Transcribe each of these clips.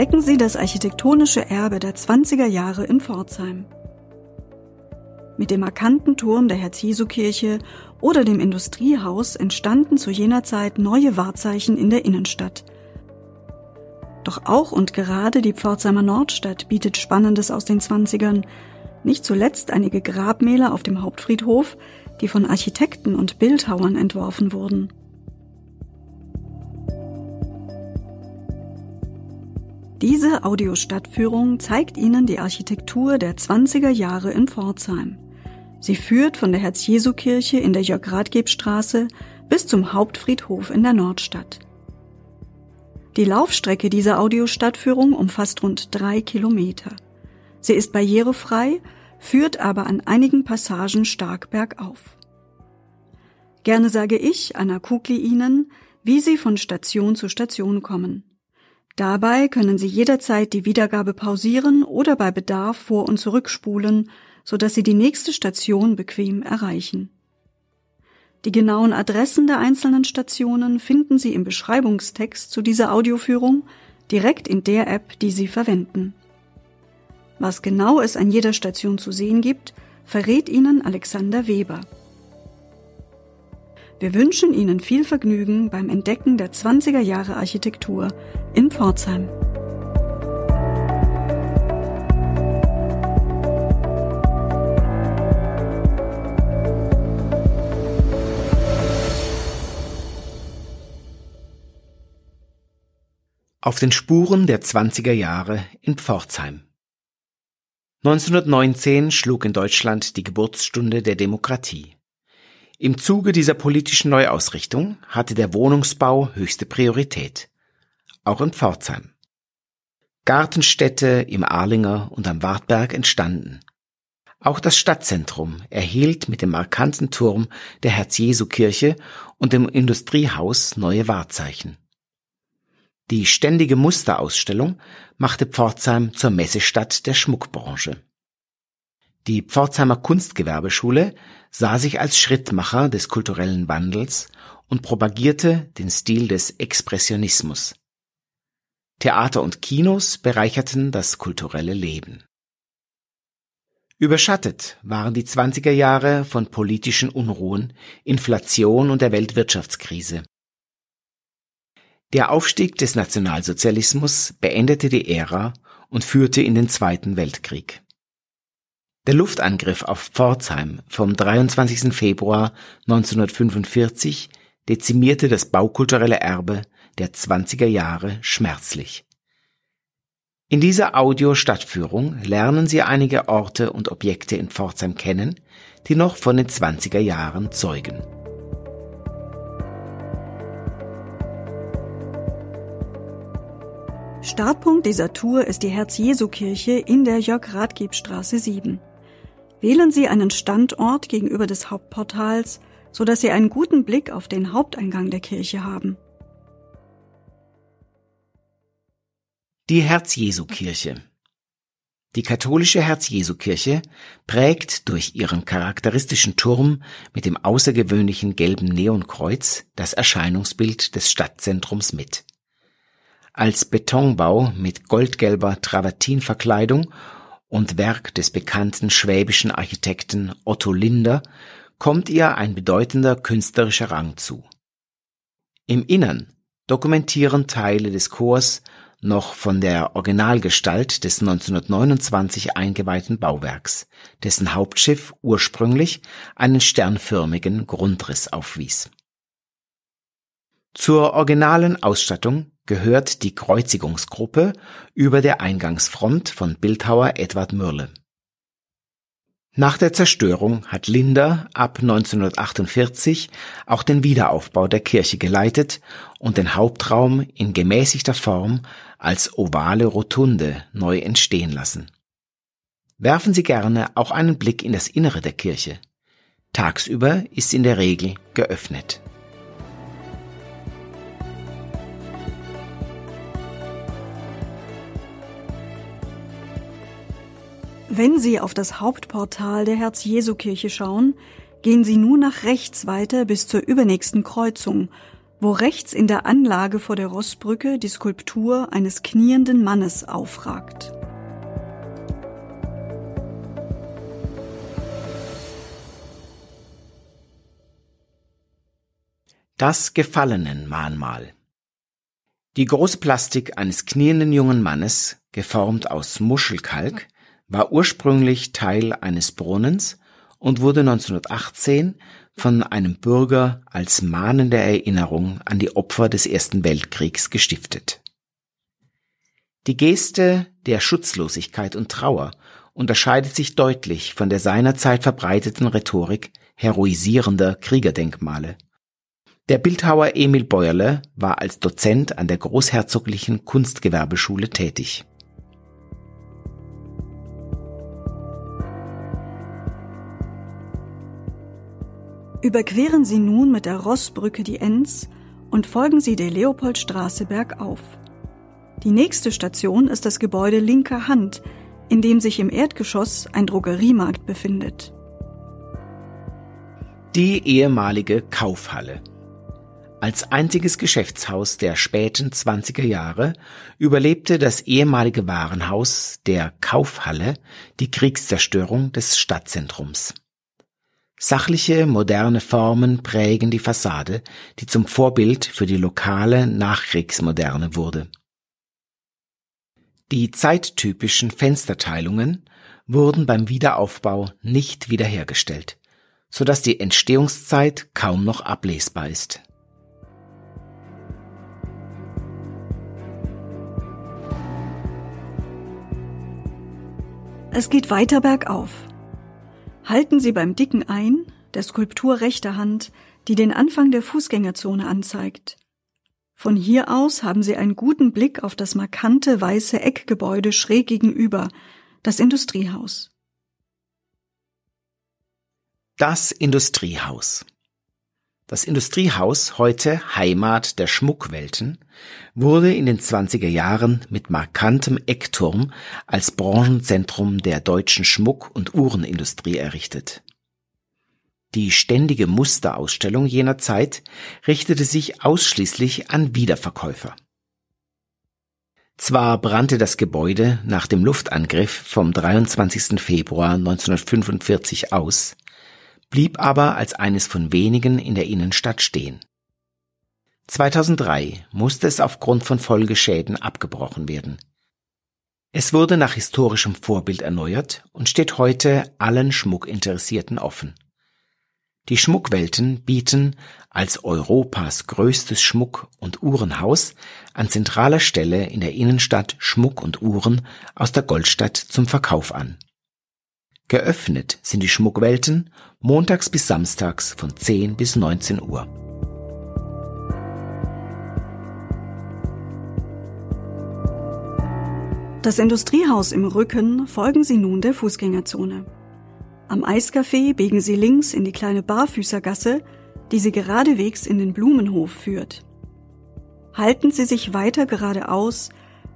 entdecken Sie das architektonische Erbe der 20er Jahre in Pforzheim. Mit dem markanten Turm der Herz-Jesu-Kirche oder dem Industriehaus entstanden zu jener Zeit neue Wahrzeichen in der Innenstadt. Doch auch und gerade die Pforzheimer Nordstadt bietet Spannendes aus den 20ern, nicht zuletzt einige Grabmäler auf dem Hauptfriedhof, die von Architekten und Bildhauern entworfen wurden. Diese Audiostadtführung zeigt Ihnen die Architektur der 20er Jahre in Pforzheim. Sie führt von der Herz-Jesu-Kirche in der Jörg-Rathgeb-Straße bis zum Hauptfriedhof in der Nordstadt. Die Laufstrecke dieser Audiostadtführung umfasst rund drei Kilometer. Sie ist barrierefrei, führt aber an einigen Passagen stark bergauf. Gerne sage ich, Anna Kugli, Ihnen, wie Sie von Station zu Station kommen. Dabei können Sie jederzeit die Wiedergabe pausieren oder bei Bedarf vor- und zurückspulen, sodass Sie die nächste Station bequem erreichen. Die genauen Adressen der einzelnen Stationen finden Sie im Beschreibungstext zu dieser Audioführung direkt in der App, die Sie verwenden. Was genau es an jeder Station zu sehen gibt, verrät Ihnen Alexander Weber. Wir wünschen Ihnen viel Vergnügen beim Entdecken der 20er Jahre Architektur in Pforzheim. Auf den Spuren der 20er Jahre in Pforzheim. 1919 schlug in Deutschland die Geburtsstunde der Demokratie. Im Zuge dieser politischen Neuausrichtung hatte der Wohnungsbau höchste Priorität. Auch in Pforzheim. Gartenstädte im Arlinger und am Wartberg entstanden. Auch das Stadtzentrum erhielt mit dem markanten Turm der Herz-Jesu-Kirche und dem Industriehaus neue Wahrzeichen. Die ständige Musterausstellung machte Pforzheim zur Messestadt der Schmuckbranche. Die Pforzheimer Kunstgewerbeschule sah sich als Schrittmacher des kulturellen Wandels und propagierte den Stil des Expressionismus. Theater und Kinos bereicherten das kulturelle Leben. Überschattet waren die 20er Jahre von politischen Unruhen, Inflation und der Weltwirtschaftskrise. Der Aufstieg des Nationalsozialismus beendete die Ära und führte in den Zweiten Weltkrieg. Der Luftangriff auf Pforzheim vom 23. Februar 1945 dezimierte das baukulturelle Erbe der 20er Jahre schmerzlich. In dieser Audio-Stadtführung lernen Sie einige Orte und Objekte in Pforzheim kennen, die noch von den 20er Jahren zeugen. Startpunkt dieser Tour ist die Herz-Jesu-Kirche in der Jörg-Rathgeb-Straße 7. Wählen Sie einen Standort gegenüber des Hauptportals, so dass Sie einen guten Blick auf den Haupteingang der Kirche haben. Die Herz-Jesu-Kirche Die katholische Herz-Jesu-Kirche prägt durch ihren charakteristischen Turm mit dem außergewöhnlichen gelben Neonkreuz das Erscheinungsbild des Stadtzentrums mit als Betonbau mit goldgelber Travertinverkleidung und Werk des bekannten schwäbischen Architekten Otto Linder kommt ihr ein bedeutender künstlerischer Rang zu. Im Innern dokumentieren Teile des Chors noch von der Originalgestalt des 1929 eingeweihten Bauwerks, dessen Hauptschiff ursprünglich einen sternförmigen Grundriss aufwies. Zur originalen Ausstattung gehört die Kreuzigungsgruppe über der Eingangsfront von Bildhauer Edward Mürle. Nach der Zerstörung hat Linder ab 1948 auch den Wiederaufbau der Kirche geleitet und den Hauptraum in gemäßigter Form als ovale Rotunde neu entstehen lassen. Werfen Sie gerne auch einen Blick in das Innere der Kirche. Tagsüber ist in der Regel geöffnet. Wenn Sie auf das Hauptportal der Herz-Jesu-Kirche schauen, gehen Sie nun nach rechts weiter bis zur übernächsten Kreuzung, wo rechts in der Anlage vor der Rossbrücke die Skulptur eines knienden Mannes aufragt. Das Gefallenen-Mahnmal Die große Plastik eines knienden jungen Mannes, geformt aus Muschelkalk, war ursprünglich Teil eines Brunnens und wurde 1918 von einem Bürger als mahnende Erinnerung an die Opfer des Ersten Weltkriegs gestiftet. Die Geste der Schutzlosigkeit und Trauer unterscheidet sich deutlich von der seinerzeit verbreiteten Rhetorik heroisierender Kriegerdenkmale. Der Bildhauer Emil Bäuerle war als Dozent an der Großherzoglichen Kunstgewerbeschule tätig. Überqueren Sie nun mit der Rossbrücke die Enz und folgen Sie der Leopoldstraße bergauf. Die nächste Station ist das Gebäude linker Hand, in dem sich im Erdgeschoss ein Drogeriemarkt befindet. Die ehemalige Kaufhalle. Als einziges Geschäftshaus der späten 20er Jahre überlebte das ehemalige Warenhaus der Kaufhalle die Kriegszerstörung des Stadtzentrums. Sachliche, moderne Formen prägen die Fassade, die zum Vorbild für die lokale Nachkriegsmoderne wurde. Die zeittypischen Fensterteilungen wurden beim Wiederaufbau nicht wiederhergestellt, so dass die Entstehungszeit kaum noch ablesbar ist. Es geht weiter bergauf. Halten Sie beim Dicken ein, der Skulptur rechter Hand, die den Anfang der Fußgängerzone anzeigt. Von hier aus haben Sie einen guten Blick auf das markante weiße Eckgebäude schräg gegenüber, das Industriehaus. Das Industriehaus. Das Industriehaus, heute Heimat der Schmuckwelten, wurde in den 20er Jahren mit markantem Eckturm als Branchenzentrum der deutschen Schmuck- und Uhrenindustrie errichtet. Die ständige Musterausstellung jener Zeit richtete sich ausschließlich an Wiederverkäufer. Zwar brannte das Gebäude nach dem Luftangriff vom 23. Februar 1945 aus, blieb aber als eines von wenigen in der Innenstadt stehen. 2003 musste es aufgrund von Folgeschäden abgebrochen werden. Es wurde nach historischem Vorbild erneuert und steht heute allen Schmuckinteressierten offen. Die Schmuckwelten bieten als Europas größtes Schmuck- und Uhrenhaus an zentraler Stelle in der Innenstadt Schmuck und Uhren aus der Goldstadt zum Verkauf an. Geöffnet sind die Schmuckwelten montags bis samstags von 10 bis 19 Uhr. Das Industriehaus im Rücken folgen Sie nun der Fußgängerzone. Am Eiscafé biegen Sie links in die kleine Barfüßergasse, die Sie geradewegs in den Blumenhof führt. Halten Sie sich weiter geradeaus,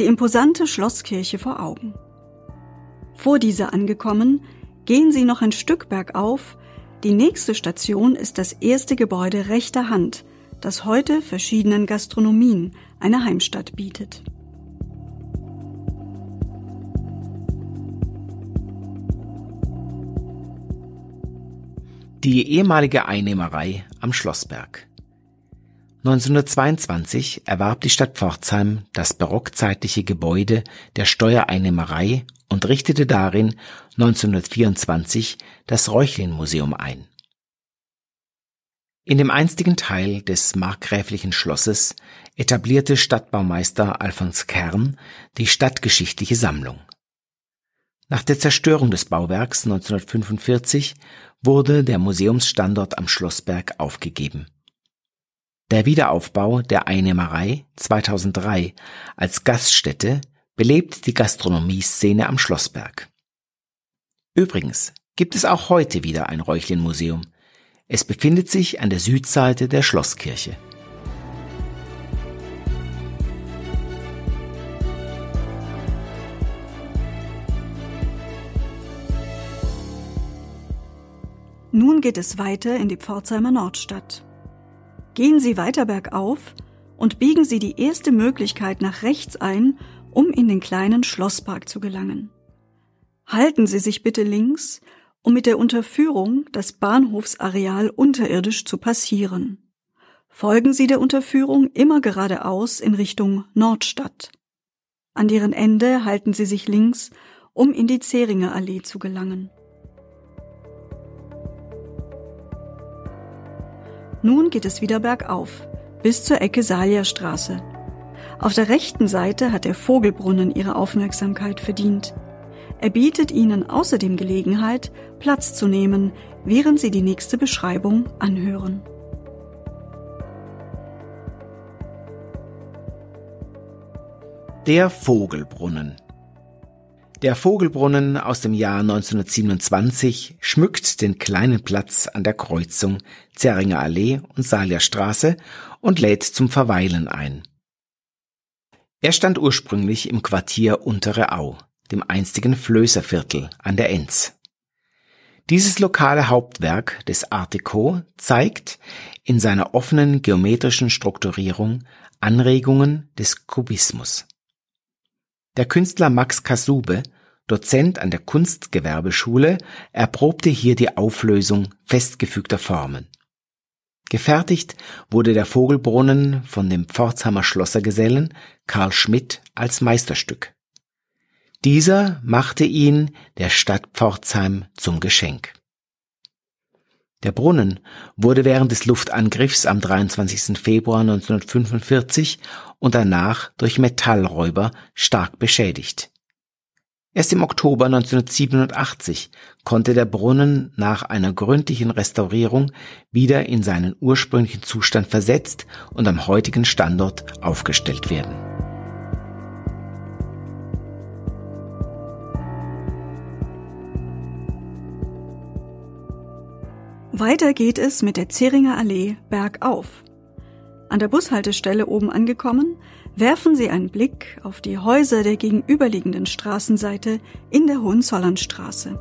die imposante Schlosskirche vor Augen. Vor dieser angekommen, Gehen Sie noch ein Stück bergauf. Die nächste Station ist das erste Gebäude rechter Hand, das heute verschiedenen Gastronomien eine Heimstatt bietet. Die ehemalige Einnehmerei am Schlossberg. 1922 erwarb die Stadt Pforzheim das barockzeitliche Gebäude der Steuereinnehmerei und richtete darin 1924 das Reuchlin-Museum ein. In dem einstigen Teil des markgräflichen Schlosses etablierte Stadtbaumeister Alfons Kern die stadtgeschichtliche Sammlung. Nach der Zerstörung des Bauwerks 1945 wurde der Museumsstandort am Schlossberg aufgegeben. Der Wiederaufbau der Einnehmerei 2003 als Gaststätte belebt die Gastronomie-Szene am Schlossberg. Übrigens gibt es auch heute wieder ein Räuchlin-Museum. Es befindet sich an der Südseite der Schlosskirche. Nun geht es weiter in die Pforzheimer Nordstadt. Gehen Sie weiter bergauf und biegen Sie die erste Möglichkeit nach rechts ein, um in den kleinen Schlosspark zu gelangen. Halten Sie sich bitte links, um mit der Unterführung das Bahnhofsareal unterirdisch zu passieren. Folgen Sie der Unterführung immer geradeaus in Richtung Nordstadt. An deren Ende halten Sie sich links, um in die Zeringer Allee zu gelangen. Nun geht es wieder bergauf, bis zur Ecke Salierstraße. Auf der rechten Seite hat der Vogelbrunnen ihre Aufmerksamkeit verdient. Er bietet Ihnen außerdem Gelegenheit, Platz zu nehmen, während Sie die nächste Beschreibung anhören. Der Vogelbrunnen Der Vogelbrunnen aus dem Jahr 1927 schmückt den kleinen Platz an der Kreuzung Zerringer Allee und Salierstraße und lädt zum Verweilen ein. Er stand ursprünglich im Quartier Untere Au dem einstigen Flößerviertel an der Enz. Dieses lokale Hauptwerk des Art Deco zeigt in seiner offenen geometrischen Strukturierung Anregungen des Kubismus. Der Künstler Max Kasube, Dozent an der Kunstgewerbeschule, erprobte hier die Auflösung festgefügter Formen. Gefertigt wurde der Vogelbrunnen von dem Pforzheimer Schlossergesellen Karl Schmidt als Meisterstück. Dieser machte ihn der Stadt Pforzheim zum Geschenk. Der Brunnen wurde während des Luftangriffs am 23. Februar 1945 und danach durch Metallräuber stark beschädigt. Erst im Oktober 1987 konnte der Brunnen nach einer gründlichen Restaurierung wieder in seinen ursprünglichen Zustand versetzt und am heutigen Standort aufgestellt werden. Weiter geht es mit der Zeringer Allee bergauf. An der Bushaltestelle oben angekommen, werfen Sie einen Blick auf die Häuser der gegenüberliegenden Straßenseite in der Hohenzollernstraße.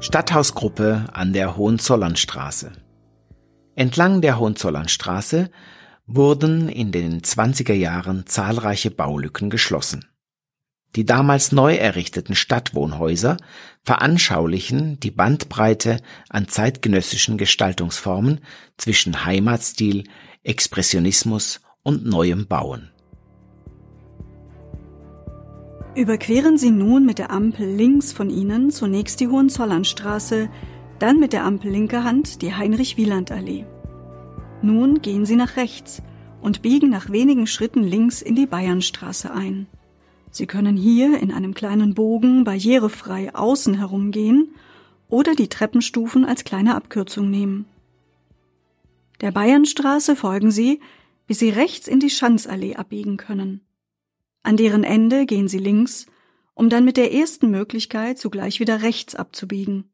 Stadthausgruppe an der Hohenzollernstraße. Entlang der Hohenzollernstraße wurden in den 20er Jahren zahlreiche Baulücken geschlossen. Die damals neu errichteten Stadtwohnhäuser veranschaulichen die Bandbreite an zeitgenössischen Gestaltungsformen zwischen Heimatstil, Expressionismus und neuem Bauen. Überqueren Sie nun mit der Ampel links von Ihnen zunächst die Hohenzollernstraße, dann mit der Ampel linker Hand die Heinrich-Wieland-Allee. Nun gehen Sie nach rechts und biegen nach wenigen Schritten links in die Bayernstraße ein. Sie können hier in einem kleinen Bogen barrierefrei außen herumgehen oder die Treppenstufen als kleine Abkürzung nehmen. Der Bayernstraße folgen Sie, bis Sie rechts in die Schanzallee abbiegen können. An deren Ende gehen Sie links, um dann mit der ersten Möglichkeit zugleich wieder rechts abzubiegen.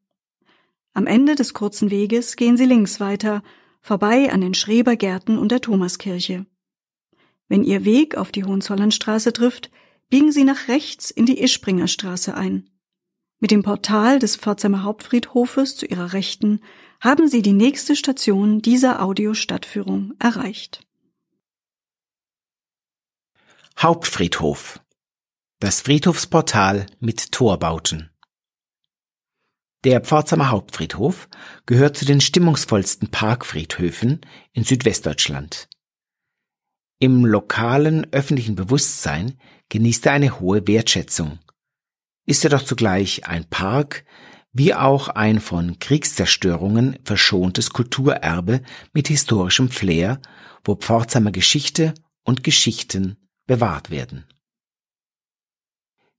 Am Ende des kurzen Weges gehen Sie links weiter, vorbei an den Schrebergärten und der Thomaskirche. Wenn Ihr Weg auf die Hohenzollernstraße trifft, biegen Sie nach rechts in die Ischbringer Straße ein. Mit dem Portal des Pforzheimer Hauptfriedhofes zu Ihrer Rechten haben Sie die nächste Station dieser Audiostadtführung erreicht. Hauptfriedhof. Das Friedhofsportal mit Torbauten. Der Pforzheimer Hauptfriedhof gehört zu den stimmungsvollsten Parkfriedhöfen in Südwestdeutschland. Im lokalen öffentlichen Bewusstsein genießt er eine hohe Wertschätzung. Ist er doch zugleich ein Park, wie auch ein von Kriegszerstörungen verschontes Kulturerbe mit historischem Flair, wo Pforzheimer Geschichte und Geschichten bewahrt werden.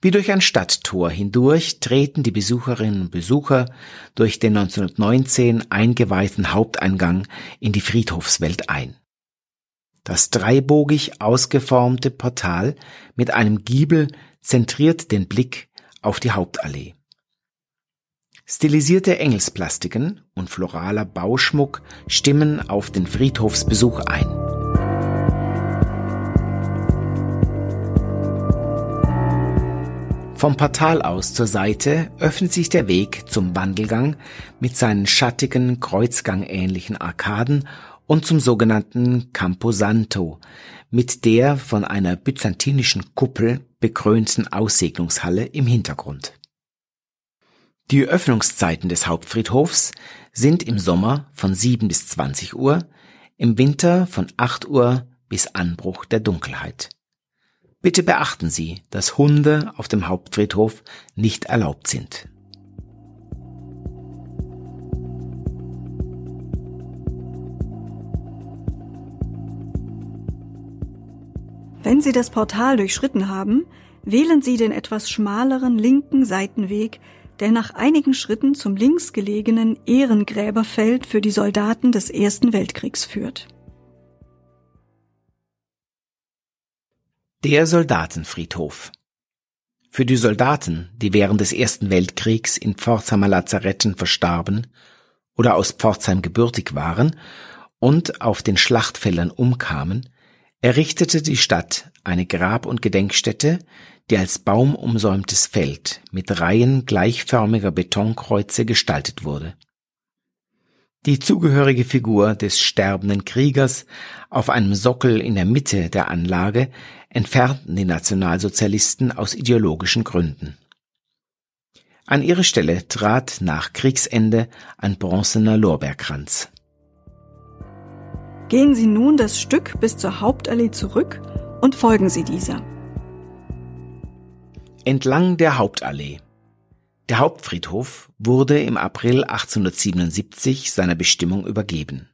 Wie durch ein Stadttor hindurch treten die Besucherinnen und Besucher durch den 1919 eingeweihten Haupteingang in die Friedhofswelt ein. Das dreibogig ausgeformte Portal mit einem Giebel zentriert den Blick auf die Hauptallee. Stilisierte Engelsplastiken und floraler Bauschmuck stimmen auf den Friedhofsbesuch ein. Vom Portal aus zur Seite öffnet sich der Weg zum Wandelgang mit seinen schattigen, kreuzgangähnlichen Arkaden und zum sogenannten Camposanto mit der von einer byzantinischen Kuppel bekrönten Aussegnungshalle im Hintergrund. Die Öffnungszeiten des Hauptfriedhofs sind im Sommer von 7 bis 20 Uhr, im Winter von 8 Uhr bis Anbruch der Dunkelheit. Bitte beachten Sie, dass Hunde auf dem Hauptfriedhof nicht erlaubt sind. Wenn Sie das Portal durchschritten haben, wählen Sie den etwas schmaleren linken Seitenweg, der nach einigen Schritten zum links gelegenen Ehrengräberfeld für die Soldaten des Ersten Weltkriegs führt. Der Soldatenfriedhof Für die Soldaten, die während des Ersten Weltkriegs in Pforzheimer Lazaretten verstarben oder aus Pforzheim gebürtig waren und auf den Schlachtfeldern umkamen, errichtete die Stadt eine Grab- und Gedenkstätte, die als baumumsäumtes Feld mit Reihen gleichförmiger Betonkreuze gestaltet wurde. Die zugehörige Figur des sterbenden Kriegers auf einem Sockel in der Mitte der Anlage entfernten die Nationalsozialisten aus ideologischen Gründen. An ihre Stelle trat nach Kriegsende ein bronzener Lorbeerkranz. Gehen Sie nun das Stück bis zur Hauptallee zurück und folgen Sie dieser. Entlang der Hauptallee. Der Hauptfriedhof wurde im April 1877 seiner Bestimmung übergeben.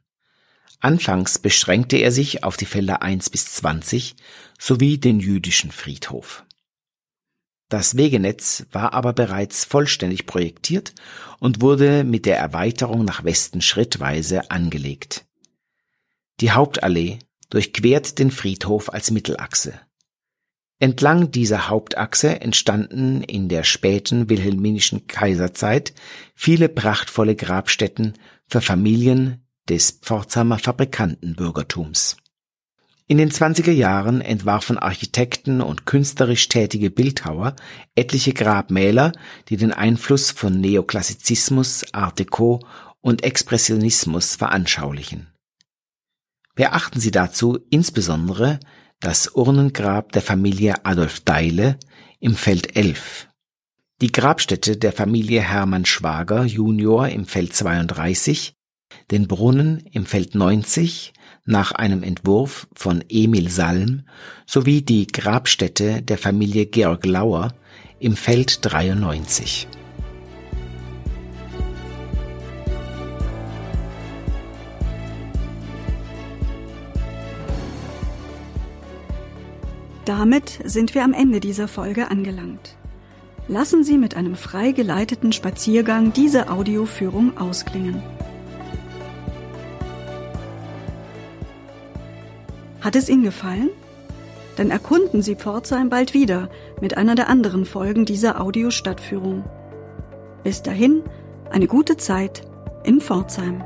Anfangs beschränkte er sich auf die Felder 1 bis 20 sowie den jüdischen Friedhof. Das Wegenetz war aber bereits vollständig projektiert und wurde mit der Erweiterung nach Westen schrittweise angelegt. Die Hauptallee durchquert den Friedhof als Mittelachse. Entlang dieser Hauptachse entstanden in der späten wilhelminischen Kaiserzeit viele prachtvolle Grabstätten für Familien des Pforzheimer Fabrikantenbürgertums. In den 20er Jahren entwarfen Architekten und künstlerisch tätige Bildhauer etliche Grabmäler, die den Einfluss von Neoklassizismus, Art Deco und Expressionismus veranschaulichen. Beachten Sie dazu insbesondere das Urnengrab der Familie Adolf Deile im Feld 11, die Grabstätte der Familie Hermann Schwager Junior im Feld 32, den Brunnen im Feld 90 nach einem Entwurf von Emil Salm sowie die Grabstätte der Familie Georg Lauer im Feld 93. Damit sind wir am Ende dieser Folge angelangt. Lassen Sie mit einem frei geleiteten Spaziergang diese Audioführung ausklingen. Hat es Ihnen gefallen? Dann erkunden Sie Pforzheim bald wieder mit einer der anderen Folgen dieser Audiostadtführung. Bis dahin, eine gute Zeit in Pforzheim.